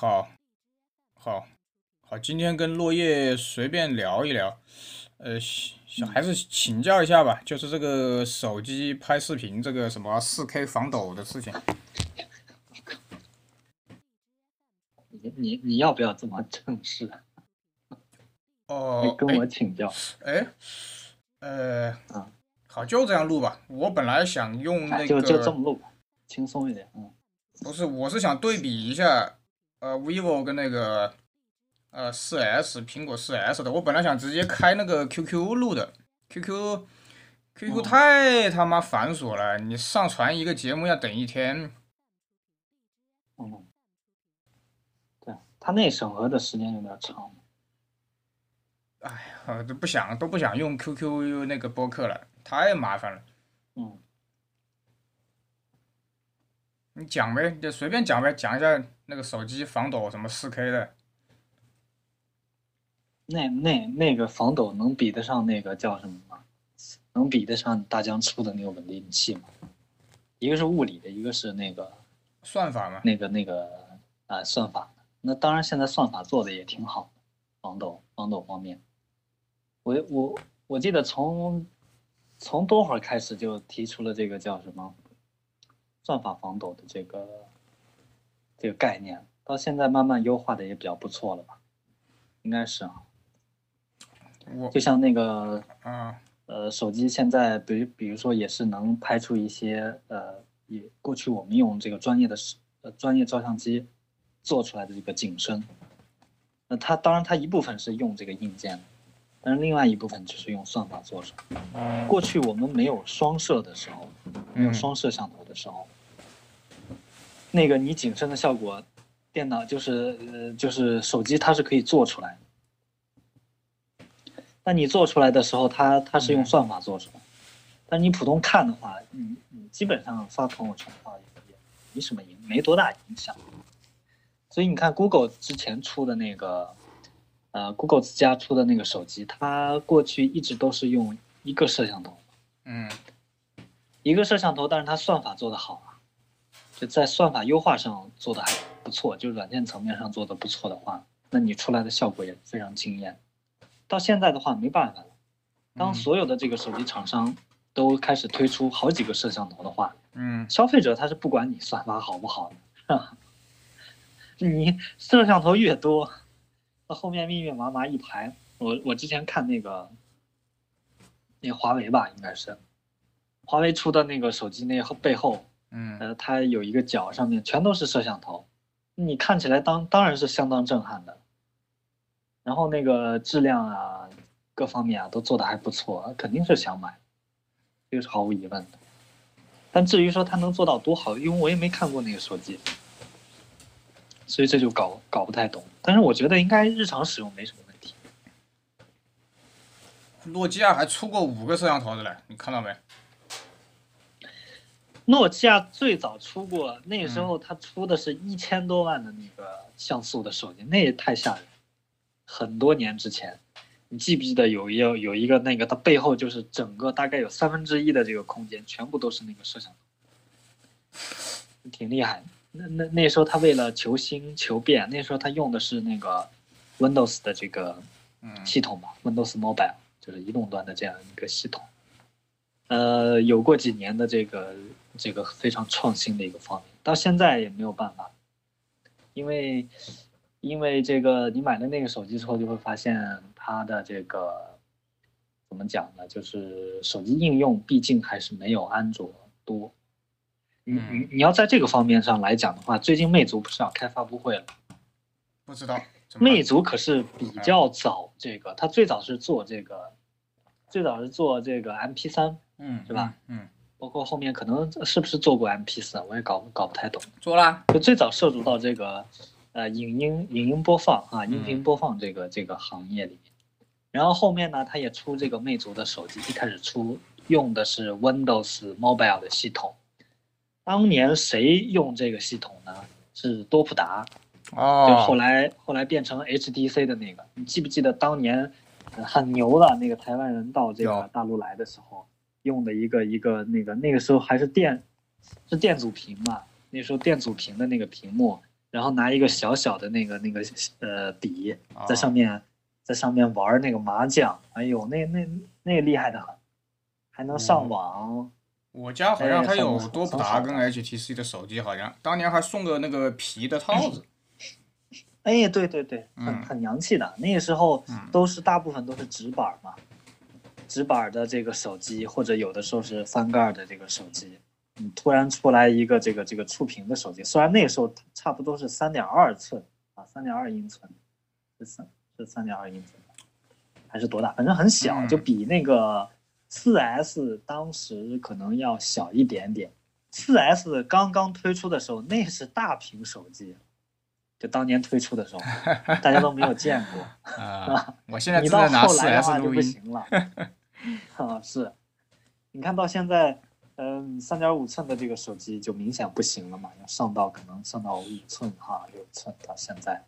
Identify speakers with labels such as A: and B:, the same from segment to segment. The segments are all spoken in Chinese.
A: 好，好，好，今天跟落叶随便聊一聊，呃，想还是请教一下吧，就是这个手机拍视频这个什么四 K 防抖的事情。
B: 你你你要不要这么正式？
A: 哦，
B: 跟我请教。
A: 哎，呃，好，就这样录吧。我本来想用那个，
B: 就就这么录，轻松一点。嗯，
A: 不是，我是想对比一下，呃，vivo 跟那个，呃，四 S，苹果四 S 的。我本来想直接开那个 QQ 录的，QQ，QQ 太他妈繁琐了，你上传一个节目要等一天。
B: 嗯，对，他那审核的时间有点长。
A: 哎呀，都不想都不想用 QQ 那个播客了，太麻烦了。
B: 嗯，
A: 你讲呗，就随便讲呗，讲一下那个手机防抖什么四 K 的。
B: 那那那个防抖能比得上那个叫什么吗？能比得上大疆出的那个稳定器吗？一个是物理的，一个是那个
A: 算法嘛。
B: 那个那个啊，算法。那当然，现在算法做的也挺好的，防抖防抖方面。我我我记得从从多会儿开始就提出了这个叫什么算法防抖的这个这个概念，到现在慢慢优化的也比较不错了吧？应该是啊。
A: 我
B: 就像那个
A: 嗯
B: 呃手机现在比如比如说也是能拍出一些呃也过去我们用这个专业的呃专业照相机做出来的这个景深，那它当然它一部分是用这个硬件。但是另外一部分就是用算法做成。过去我们没有双摄的时候，没有双摄像头的时候，那个你景深的效果，电脑就是呃就是手机它是可以做出来的。那你做出来的时候，它它是用算法做出来，但你普通看的话，你你基本上发朋友圈的话也没什么影，没多大影响。所以你看 Google 之前出的那个。呃，Google 自家出的那个手机，它过去一直都是用一个摄像头，
A: 嗯，
B: 一个摄像头，但是它算法做得好啊，就在算法优化上做的还不错，就软件层面上做的不错的话，那你出来的效果也非常惊艳。到现在的话没办法了，当所有的这个手机厂商都开始推出好几个摄像头的话，
A: 嗯，
B: 消费者他是不管你算法好不好的，是吧？你摄像头越多。后面密密麻麻一排，我我之前看那个，那华为吧，应该是，华为出的那个手机，那后背后，
A: 嗯，
B: 呃，它有一个角上面全都是摄像头，你看起来当当然是相当震撼的，然后那个质量啊，各方面啊都做的还不错，肯定是想买，这个是毫无疑问的。但至于说它能做到多好，因为我也没看过那个手机。所以这就搞搞不太懂，但是我觉得应该日常使用没什么问题。
A: 诺基亚还出过五个摄像头的嘞，你看到没？
B: 诺基亚最早出过，那时候它出的是一千多万的那个像素的手机，那也太吓人。很多年之前，你记不记得有一有一个那个，它背后就是整个大概有三分之一的这个空间，全部都是那个摄像头，挺厉害的。那那那时候他为了求新求变，那时候他用的是那个 Windows 的这个系统吧，Windows Mobile 就是移动端的这样一个系统。呃，有过几年的这个这个非常创新的一个方面，到现在也没有办法，因为因为这个你买了那个手机之后，就会发现它的这个怎么讲呢？就是手机应用毕竟还是没有安卓多。你你你要在这个方面上来讲的话，最近魅族不是要开发布会了？
A: 不知道，
B: 魅族可是比较早，这个它最早是做这个，最早是做这个 M P 三，
A: 嗯，
B: 是吧？
A: 嗯，
B: 包括后面可能是不是做过 M P 四，我也搞搞不太懂。
A: 做啦，
B: 就最早涉足到这个呃影音影音播放啊，音频播放这个这个行业里面。然后后面呢，它也出这个魅族的手机，一开始出用的是 Windows Mobile 的系统。当年谁用这个系统呢？是多普达，
A: 哦，
B: 就后来后来变成 HDC 的那个。你记不记得当年很牛的那个台湾人到这个大陆来的时候用的一个一个那个那个时候还是电是电阻屏嘛？那时候电阻屏的那个屏幕然后拿一个小小的那个那个呃笔
A: 啊
B: 在上面在上面玩那个麻将，哎呦，那那那个厉害的很，还能上网。
A: 我家好像还有多普达跟 HTC 的手机，好像当年还送个那个皮的套子。
B: 哎，对对对，很
A: 嗯
B: 很洋气的。那个时候
A: 嗯
B: 都是大部分都是直板嘛，直板的这个手机，或者有的时候是翻盖的这个手机。嗯，突然出来一个这个这个触屏的手机，虽然那个时候差不多是三点二寸啊，三点二英寸，是三是三点二英寸，还是多大？反正很小，
A: 嗯
B: 就比那个四 S 当时可能要小一点点。四 S 刚刚推出的时候，那是大屏手机，就当年推出的时候，大家都没有见过。
A: 啊，我现在
B: 你到
A: 拿四
B: 后来的
A: S
B: 话就。不行了。啊，是，你看到现在，嗯，三点五寸的这个手机就明显不行了嘛，要上到可能上到五寸哈，六寸到现在，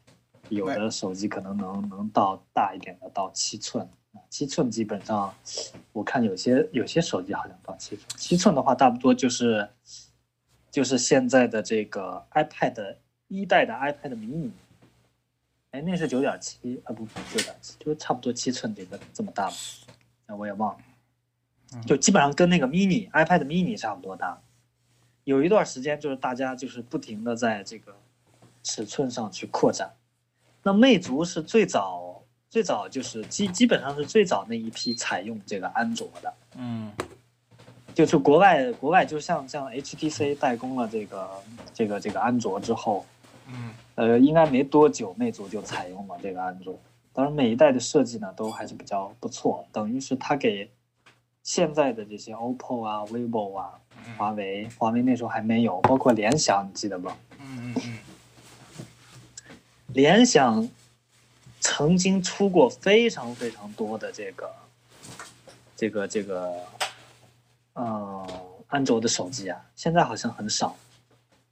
B: 有的手机可能能能到大一点的到七寸，啊七寸基本上，我看有些有些手机好像到七寸，七寸的话差不多就是就是现在的这个 iPad 一代的 iPad mini。哎，那是九点七啊，不不九点七，就是差不多七寸这个这么大吧，那我也忘了，就基本上跟那个 mini iPad mini 差不多大。有一段时间就是大家就是不停的在这个尺寸上去扩展。那魅族是最早最早就是基基本上是最早那一批采用这个安卓的，
A: 嗯。
B: 就是国外国外就像像 HTC 代工了这个这个这个安卓之后，
A: 嗯。
B: 呃，应该没多久，魅族就采用了这个安卓。当然，每一代的设计呢都还是比较不错，等于是它给现在的这些 OPPO 啊、vivo 啊、华为，华为那时候还没有，包括联想，你记得吧？
A: 嗯嗯。
B: 联想曾经出过非常非常多的这个这个这个呃安卓的手机啊，现在好像很少，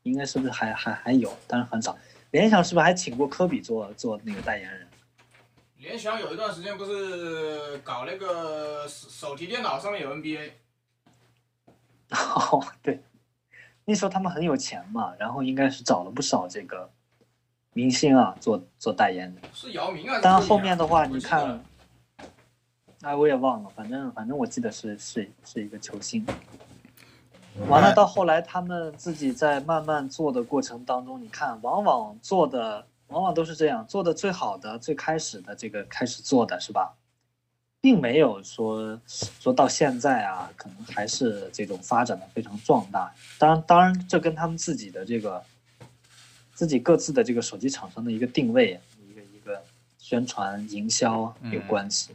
B: 应该是不是还还还有，但是很少。联想是不是还请过科比做做那个代言人？
A: 联想有一段时间不是搞那个手手提电脑上面有 NBA，
B: 哦，对，那时候他们很有钱嘛，然后应该是找了不少这个明星啊做做代言的。
A: 是姚明啊。
B: 当然后面的话，你看，哎，我也忘了，反正反正我记得是是是一个球星。完了，到后来他们自己在慢慢做的过程当中，你看，往往做的往往都是这样，做的最好的、最开始的这个开始做的是吧，并没有说说到现在啊，可能还是这种发展的非常壮大。当然，当然这跟他们自己的这个自己各自的这个手机厂商的一个定位、一个一个宣传营销有关系，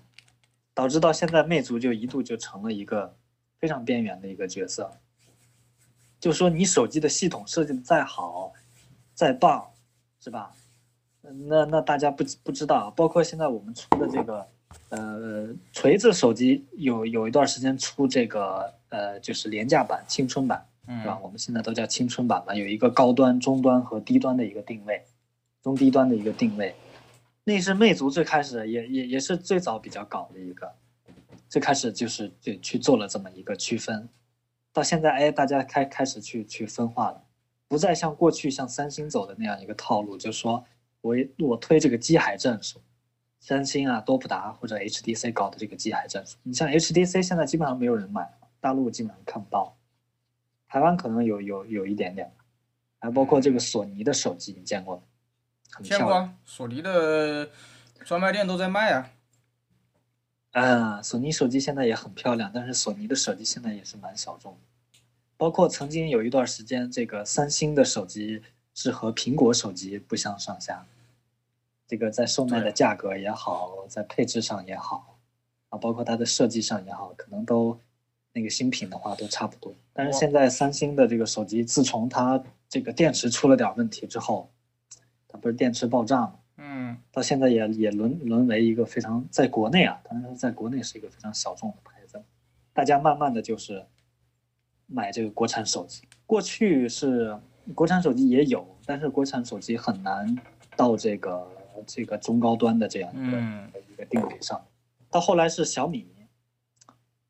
B: 导致到现在魅族就一度就成了一个非常边缘的一个角色。就说你手机的系统设计的再好、再棒，是吧？那那大家不不知道，包括现在我们出的这个呃锤子手机有有一段时间出这个呃就是廉价版、青春版，是吧？
A: 嗯
B: 我们现在都叫青春版嘛，有一个高端、中端和低端的一个定位，中低端的一个定位。那是魅族最开始也也也是最早比较搞的一个，最开始就是就去做了这么一个区分，到现在哎大家开开始去去分化了，不再像过去像三星走的那样一个套路，就是说我我推这个机海战术，三星啊、多普达或者 HTC 搞的这个机海战术，你像 HTC 现在基本上没有人买，大陆基本上看不到，台湾可能有有有一点点，还包括这个索尼的手机，你见过吗？
A: 见过索尼的专卖店都在卖啊。
B: 啊，索尼手机现在也很漂亮，但是索尼的手机现在也是蛮小众的。包括曾经有一段时间，这个三星的手机是和苹果手机不相上下，这个在售卖的价格也好，在配置上也好，啊，包括它的设计上也好，可能都那个新品的话都差不多。但是现在三星的这个手机，自从它这个电池出了点问题之后，它不是电池爆炸嘛？
A: 嗯
B: 到现在也也沦沦为一个非常在国内啊，当然在国内是一个非常小众的牌子，大家慢慢的就是买这个国产手机。过去是国产手机也有，但是国产手机很难到这个这个中高端的这样一个、
A: 嗯
B: 一个定位上。到后来是小米，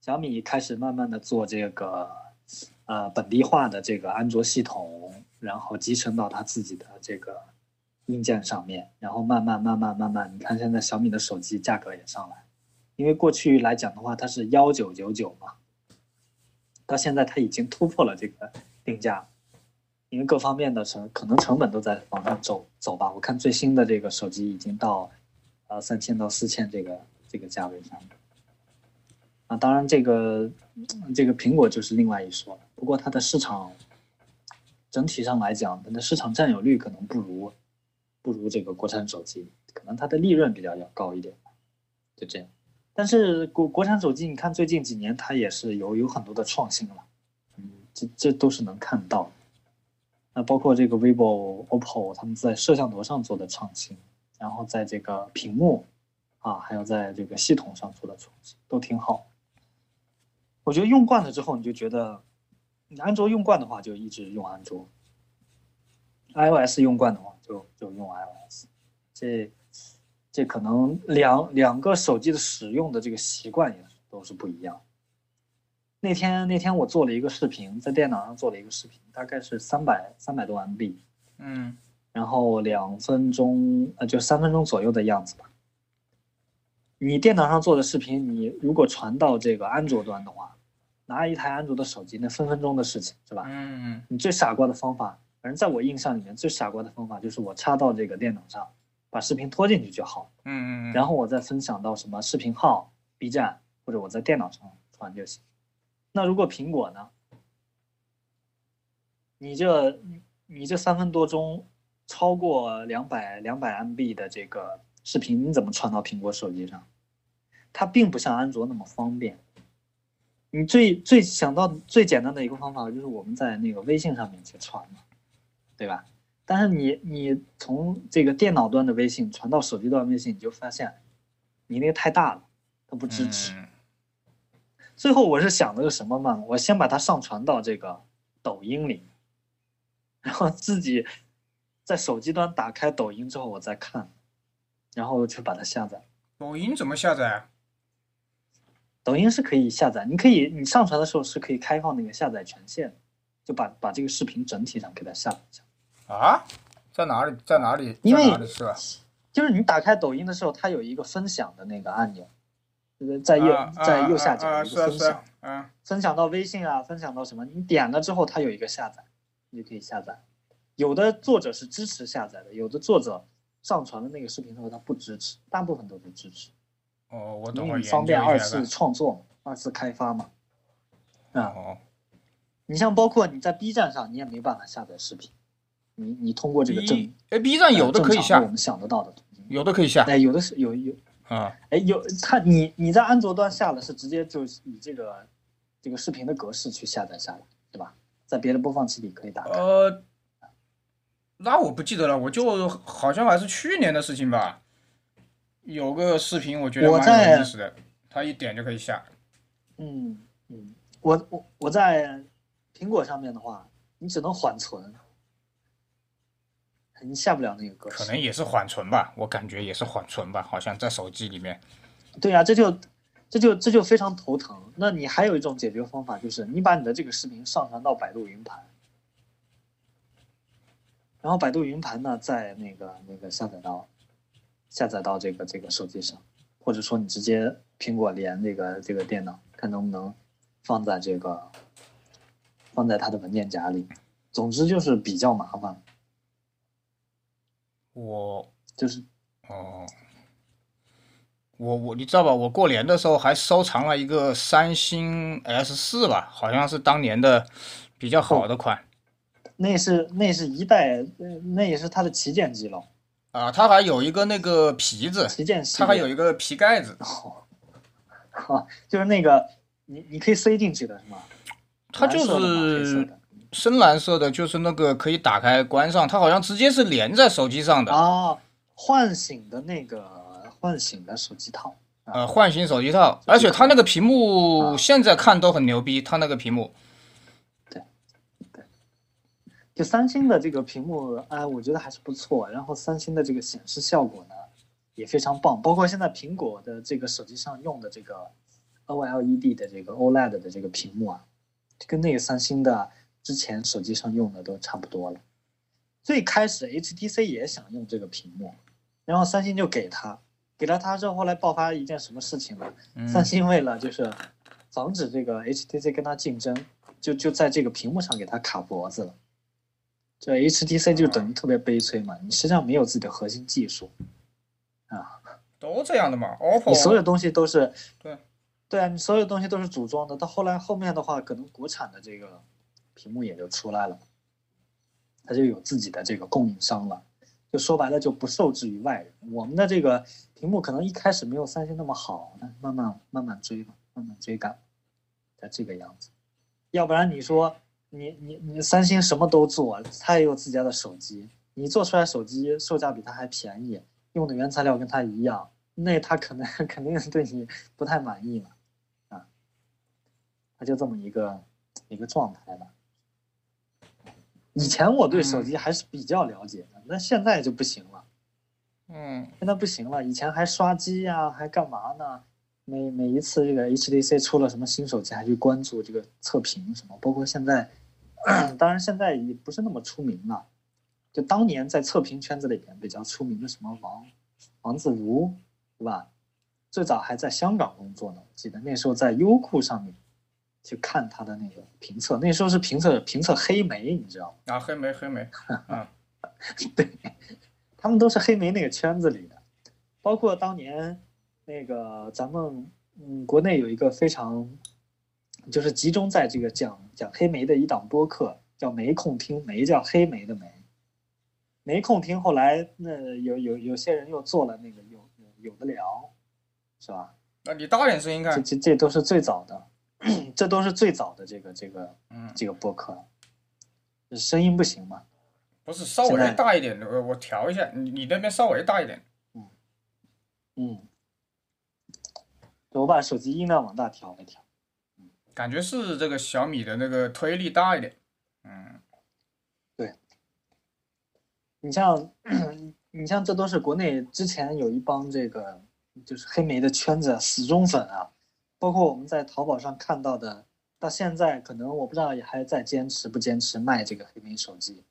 B: 小米开始慢慢的做这个呃本地化的这个安卓系统，然后集成到它自己的这个硬件上面，然后慢慢慢慢慢慢，你看现在小米的手机价格也上来，因为过去来讲的话，它是幺九九九嘛，到现在它已经突破了这个定价，因为各方面的成可能成本都在往上走走吧。我看最新的这个手机已经到，呃三千到四千这个这个价位上。啊，当然这个这个苹果就是另外一说了，不过它的市场整体上来讲，它的市场占有率可能不如不如这个国产手机，可能它的利润比较要高一点，就这样。但是国国产手机，你看最近几年它也是有有很多的创新了，嗯，这这都是能看到。那包括这个 vivo、OPPO 他们在摄像头上做的创新，然后在这个屏幕啊，还有在这个系统上做的创新，都挺好。我觉得用惯了之后，你就觉得，你安卓用惯的话，就一直用安卓；iOS 用惯的话，就就用 iOS。这这可能两两个手机的使用的这个习惯也都是不一样。那天那天我做了一个视频，在电脑上做了一个视频，大概是三百三百多 MB，
A: 嗯，
B: 然后两分钟呃就三分钟左右的样子吧。你电脑上做的视频，你如果传到这个安卓端的话，拿一台安卓的手机，那分分钟的事情是吧？
A: 嗯
B: 你最傻瓜的方法，反正在我印象里面最傻瓜的方法就是我插到这个电脑上，把视频拖进去就好，
A: 嗯嗯，
B: 然后我再分享到什么视频号、B 站或者我在电脑上传就行。那如果苹果呢？你这你你这三分多钟，超过两百两百 MB 的这个视频，你怎么传到苹果手机上？它并不像安卓那么方便。你最最想到最简单的一个方法就是我们在那个微信上面去传嘛，对吧？但是你你从这个电脑端的微信传到手机端微信，你就发现你那个太大了，它不支持。
A: 嗯
B: 最后我是想了个什么嘛？我先把它上传到这个抖音里，然后自己在手机端打开抖音之后我再看，然后就把它下载。
A: 抖音怎么下载啊？
B: 抖音是可以下载，你可以你上传的时候是可以开放那个下载权限，就把把这个视频整体上给它下载下。
A: 啊？在哪里？在哪里？
B: 因为
A: 在哪里是吧？
B: 就是你打开抖音的时候，它有一个分享的那个按钮，就是在右、
A: 啊
B: 在右下角有一个分享，
A: 嗯
B: 分享到微信啊，分享到什么，你点了之后它有一个下载，你就可以下载。有的作者是支持下载的，有的作者上传的那个视频之后它不支持，大部分都是支持，
A: 哦，我
B: 因
A: 等会儿
B: 方便二次创作嘛，二次开发嘛。啊，
A: 哦，
B: 你像包括你在 B 站上，你也没办法下载视频，你你通过这个正
A: 哎 B 站有的可以下
B: 我，们想得到的，
A: 有的可以下
B: 哎，有的是有有
A: 啊。
B: 哎，有它你你在安卓端下了是直接就以这个这个视频的格式去下载下来，对吧？在别的播放器里可以打开。
A: 呃，那我不记得了，我就好像还是去年的事情吧。有个视频我觉得蛮有意思的，它一点就可以下。
B: 嗯嗯，我我我在苹果上面的话，你只能缓存，你下不了那个格式。
A: 可能也是缓存吧，我感觉也是缓存吧，好像在手机里面。
B: 对呀、这就这就这就非常头疼。那你还有一种解决方法，就是你把你的这个视频上传到百度云盘，然后百度云盘呢，在那个那个下载到下载到这个这个手机上，或者说你直接苹果连这个这个电脑，看能不能放在这个放在它的文件夹里。总之就是比较麻烦，
A: 我
B: 就是
A: 哦，我我你知道吧？我过年的时候还收藏了一个三星 S 四吧，好像是当年的比较好的款
B: 那是那是一代，呃那也是它的旗舰机了，
A: 啊，它还有一个那个皮子，
B: 旗舰系。
A: 它还有一个皮盖子，
B: 哦，哈，就是那个你你可以塞进去的是吗？
A: 它就是
B: 的
A: 深蓝色的，就是那个可以打开关上，它好像直接是连在手机上的。
B: 啊，唤醒的那个唤醒的手机套，
A: 呃，唤醒手机套，而且它那个屏幕
B: 啊
A: 现在看都很牛逼，它那个屏幕，
B: 就三星的这个屏幕，哎，我觉得还是不错。然后三星的这个显示效果呢也非常棒，包括现在苹果的这个手机上用的这个 OLED 的这个 OLED 的这个屏幕啊，跟那个三星的之前手机上用的都差不多了。最开始 HTC 也想用这个屏幕，然后三星就给他，给了他之后，后来爆发一件什么事情呢？
A: 嗯
B: 三星为了就是防止这个 HTC 跟他竞争，就就在这个屏幕上给他卡脖子了。这 HTC 就等于特别悲催嘛，你实际上没有自己的核心技术，啊，
A: 都这样的嘛，OPPO
B: 你所有东西都是
A: 对，
B: 对啊，你所有东西都是组装的。到后来后面的话，可能国产的这个屏幕也就出来了，它就有自己的这个供应商了。就说白了，就不受制于外人。我们的这个屏幕可能一开始没有三星那么好，但慢慢慢慢追吧，慢慢追赶，才这个样子。要不然你说你你你三星什么都做，它也有自家的手机，你做出来手机售价比它还便宜，用的原材料跟它一样，那它可能 肯定对你不太满意嘛，啊，它就这么一个一个状态吧。以前我对手机还是比较了解的，那现在就不行了。
A: 嗯
B: 现在不行了，以前还刷机呀、还干嘛呢？每每一次这个 HTC 出了什么新手机，还去关注这个测评什么，包括现在，当然现在也不是那么出名了。就当年在测评圈子里边比较出名的什么王王自如，对吧？最早还在香港工作呢，我记得那时候在优酷上面去看他的那个评测，那时候是评测评测黑莓，你知道吗？
A: 啊，黑莓黑莓，嗯，
B: 对，他们都是黑莓那个圈子里的，包括当年那个咱们嗯国内有一个非常就是集中在这个讲讲黑莓的一档播客，叫没空听，没叫黑莓的莓，没空听。后来那有有有些人又做了那个有有有的聊，是吧？
A: 那你大点声音
B: 这
A: 看，
B: 这这都是最早的，这都是最早的这个这个
A: 嗯，
B: 这个播客，声音不行嘛？
A: 不是稍微大一点的，我我调一下，你你那边稍微大一点，
B: 嗯，嗯我把手机音量往大调了调。
A: 感觉是这个小米的那个推力大一点，嗯对
B: 你像，你像这都是国内之前有一帮这个就是黑莓的圈子死忠粉啊，包括我们在淘宝上看到的，到现在可能我不知道也还在坚持不坚持卖这个黑莓手机。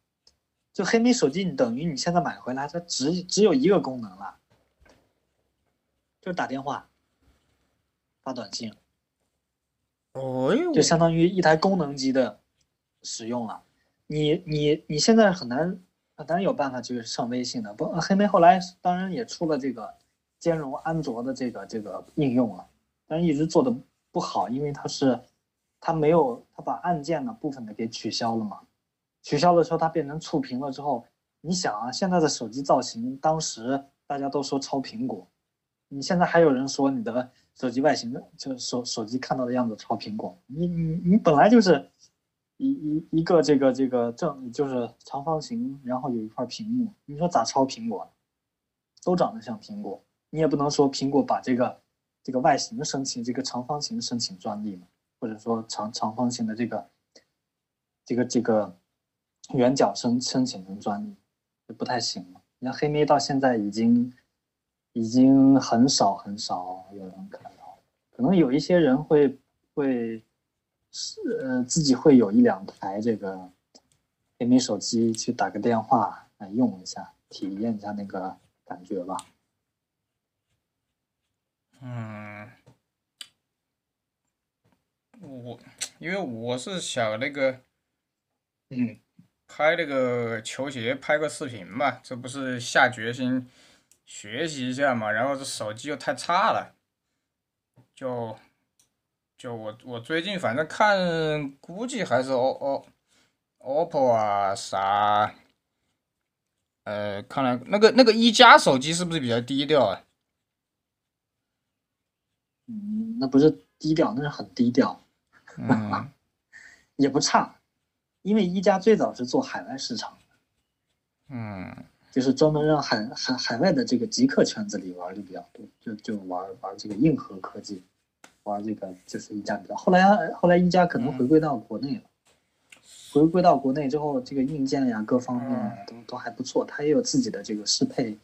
B: 就黑莓手机，你等于你现在买回来，它只只有一个功能了，就是打电话、发短信。
A: 哦呦
B: 就相当于一台功能机的使用了。你你你现在很难很难有办法去上微信的。不，黑莓后来当然也出了这个兼容安卓的这个这个应用了，但是一直做的不好，因为它是它没有它把按键的部分的给取消了嘛。取消的时候它变成触屏了之后，你想啊，现在的手机造型，当时大家都说抄苹果，你现在还有人说你的手机外形的就是手手机看到的样子抄苹果，你你你本来就是一一一个这个这个正就是长方形，然后有一块屏幕，你说咋抄苹果？都长得像苹果，你也不能说苹果把这个这个外形申请这个长方形申请专利嘛，或者说长长方形的这个这个这个圆角申申请成专利，就不太行嘛。你看黑莓到现在已经已经很少很少有人看到，可能有一些人会会是呃自己会有一两台这个黑莓手机去打个电话来用一下，体验一下那个感觉吧。
A: 嗯，我因为我是想那个
B: 嗯
A: 拍那个球鞋，拍个视频嘛，这不是下决心学习一下嘛，然后这手机又太差了，就就我我最近反正看，估计还是 O O OPPO 啊啥，呃，看来那个那个一加手机是不是比较低调啊？
B: 嗯，那不是低调，那是很低调，
A: 嗯。
B: 也不差，因为一加最早是做海外市场的，
A: 嗯
B: 就是专门让海海海外的这个极客圈子里玩的比较多，就就玩玩这个硬核科技，玩这个就是一加比较。后来后来一加可能回归到国内了，回归到国内之后，这个硬件呀各方面都都还不错，它也有自己的这个适配，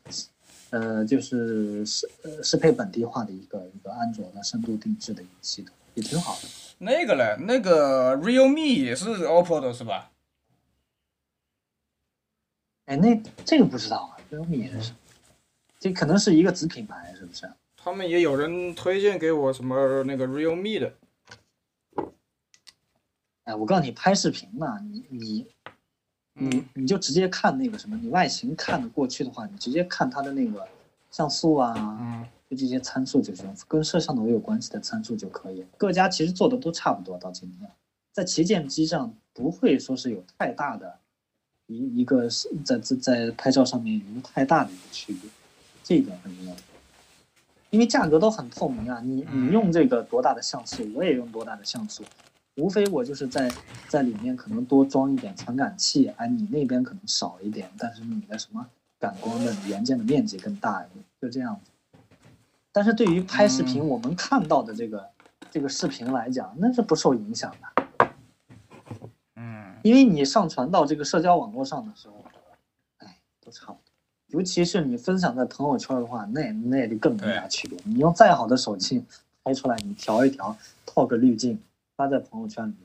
B: 呃，就是适呃适配本地化的一个一个安卓的深度定制的一个系统，也挺好的。
A: 那个嘞，那个 realme 也是 OPPO 的是吧？
B: 哎，那这个不知道啊，realme 也是，这可能是一个子品牌，是不是？
A: 他们也有人推荐给我什么那个 realme 的。
B: 哎，我告诉你，拍视频嘛，你你你你就直接看那个什么，你外形看得过去的话，你直接看它的那个像素啊，
A: 嗯，
B: 就这些参数就行，跟摄像头有关系的参数就可以。各家其实做的都差不多，到今天，在旗舰机上不会说是有太大的一一个是在在在拍照上面有太大的一个区别，这一点很重要。因为价格都很透明啊，你你用这个多大的像素，我也用多大的像素，无非我就是在在里面可能多装一点传感器，哎，你那边可能少一点，但是你的什么感光的元件的面积更大一点，就这样子。但是对于拍视频，我们看到的这个这个视频来讲，那是不受影响的，
A: 嗯，
B: 因为你上传到这个社交网络上的时候，哎，都差不多。尤其是你分享在朋友圈的话，那那就更没啥区别。你用再好的手机拍出来，你调一调，套个滤镜，发在朋友圈里，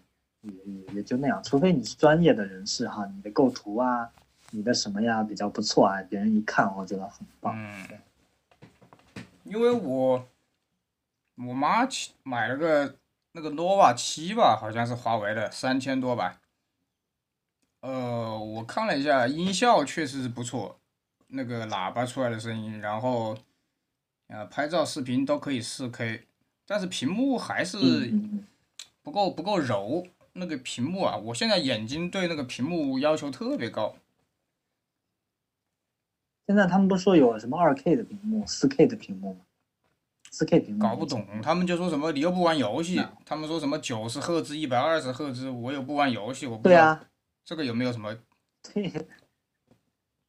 B: 也也也就那样。除非你是专业的人士哈，你的构图啊，你的什么呀比较不错啊，别人一看我觉得很棒。
A: 嗯，因为我我妈去买了个那个 nova 七吧，好像是华为的，三千多吧。呃，我看了一下，音效确实是不错。那个喇叭出来的声音，然后，呃，拍照、视频都可以四 K，但是屏幕还是不够不够柔。那个屏幕啊，我现在眼睛对那个屏幕要求特别高。
B: 现在他们不说有什么二 K 的屏幕、四 K 的屏幕吗？四 K 屏幕
A: 搞不懂，他们就说什么你又不玩游戏，他们说什么九十赫兹、一百二十赫兹，我又不玩游戏，我不
B: 对啊，
A: 这个有没有什么？
B: 对。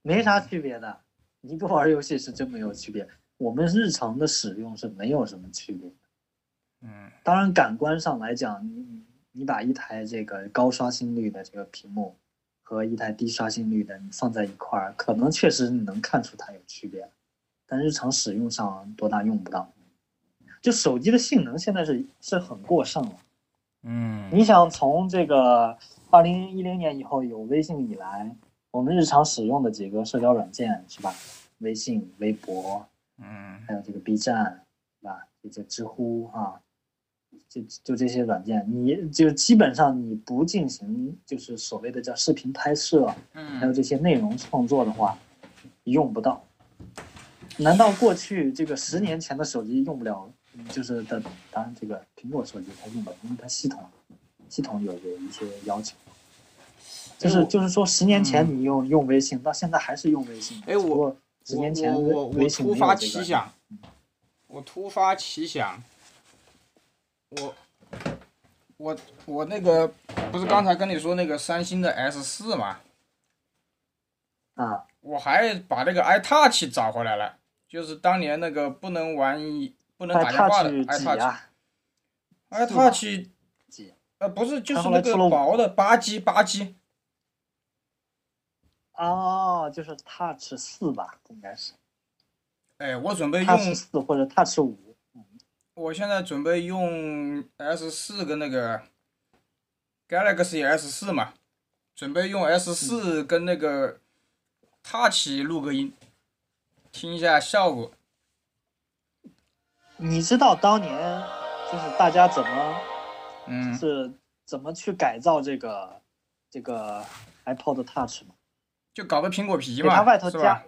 B: 没啥区别的，你不玩游戏是真没有区别。我们日常的使用是没有什么区别。
A: 嗯，
B: 当然感官上来讲，你你把一台这个高刷新率的这个屏幕和一台低刷新率的你放在一块儿，可能确实你能看出它有区别，但日常使用上多大用不到。就手机的性能现在是是很过剩了。
A: 嗯，
B: 你想从这个二零一零年以后有微信以来。我们日常使用的几个社交软件是吧？微信、微博，
A: 嗯，
B: 还有这个 B 站，是吧？这些知乎啊，就就这些软件，你就基本上你不进行就是所谓的叫视频拍摄，
A: 嗯，
B: 还有这些内容创作的话，用不到。难道过去这个十年前的手机用不了？就是的，当然这个苹果手机它用不了，因为它系统系统有有一些要求。就是就是说，十年前你用用微信，到现在还是用微信。
A: 哎，我
B: 十年前
A: 我
B: 微信
A: 突发奇想，我突发奇想，我我我那个不是刚才跟你说那个三星的 S 四嘛？
B: 啊。
A: 我还把那个 iTouch 找回来了，就是当年那个不能玩不能打电话的 iTouch。iTouch 呃不是，就是那个薄的吧唧吧唧。
B: 哦，就是 Touch 四吧，应该是。
A: 哎，我准备用
B: Touch 四或者 Touch 五。
A: 我现在准备用 S 四跟那个 Galaxy S 四嘛，准备用 S 四跟那个 Touch 录个音，听一下效果。
B: 你知道当年就是大家怎么，
A: 嗯，
B: 是怎么去改造这个这个 iPod Touch 嘛？
A: 就搞个苹果皮嘛，
B: 它外头
A: 加，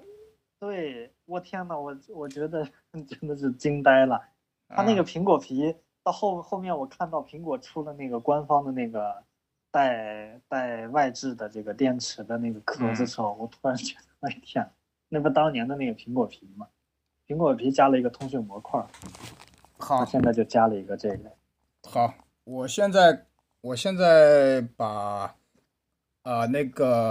B: 对我天呐，我我觉得 真的是惊呆了。它那个苹果皮到后后面，我看到苹果出了那个官方的那个带带外置的这个电池的那个壳子时候，我突然觉得，哎天，那不当年的那个苹果皮吗？苹果皮加了一个通讯模块，
A: 好，
B: 现在就加了一个这个。
A: 好，我现在我现在把啊那个。